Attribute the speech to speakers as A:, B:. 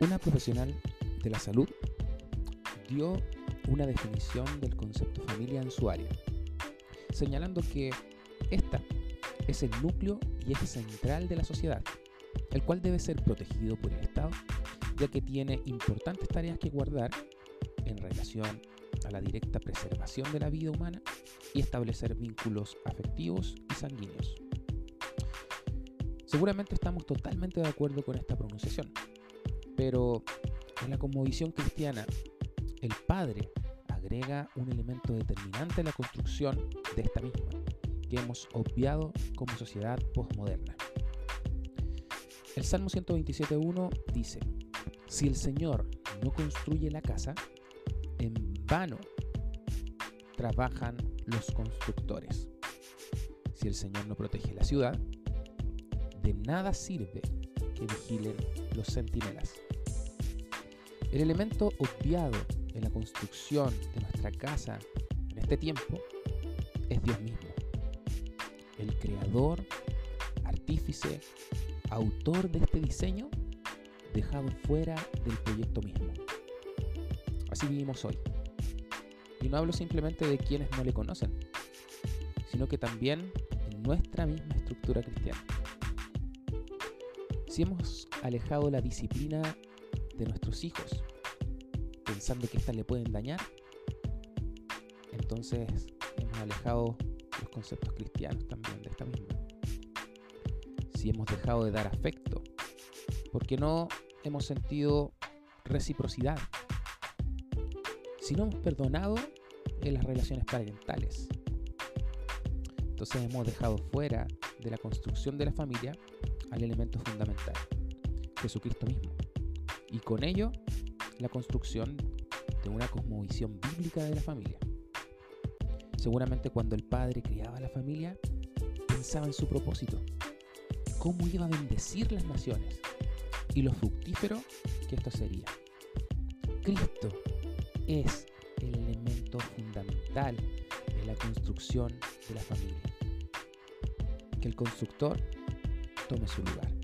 A: Una profesional de la salud dio una definición del concepto familia en su área, señalando que esta es el núcleo y eje central de la sociedad, el cual debe ser protegido por el Estado, ya que tiene importantes tareas que guardar en relación a la directa preservación de la vida humana y establecer vínculos afectivos y sanguíneos. Seguramente estamos totalmente de acuerdo con esta pronunciación, pero en la cosmovisión cristiana, el Padre agrega un elemento determinante a la construcción de esta misma, que hemos obviado como sociedad postmoderna. El Salmo 127.1 dice, si el Señor no construye la casa, en vano trabajan los constructores. Si el Señor no protege la ciudad, de nada sirve que vigilen los centinelas. El elemento obviado en la construcción de nuestra casa en este tiempo es Dios mismo, el creador, artífice, autor de este diseño, dejado fuera del proyecto mismo. Así vivimos hoy. Y no hablo simplemente de quienes no le conocen, sino que también en nuestra misma estructura cristiana. Si hemos alejado la disciplina de nuestros hijos, pensando que éstas le pueden dañar, entonces hemos alejado los conceptos cristianos también de esta misma. Si hemos dejado de dar afecto, porque no hemos sentido reciprocidad si no hemos perdonado en las relaciones parentales. Entonces hemos dejado fuera de la construcción de la familia al elemento fundamental, Jesucristo mismo. Y con ello, la construcción de una cosmovisión bíblica de la familia. Seguramente cuando el padre criaba a la familia, pensaba en su propósito, cómo iba a bendecir las naciones y lo fructífero que esto sería. Cristo es el elemento fundamental en la construcción de la familia. Que el constructor tome su lugar.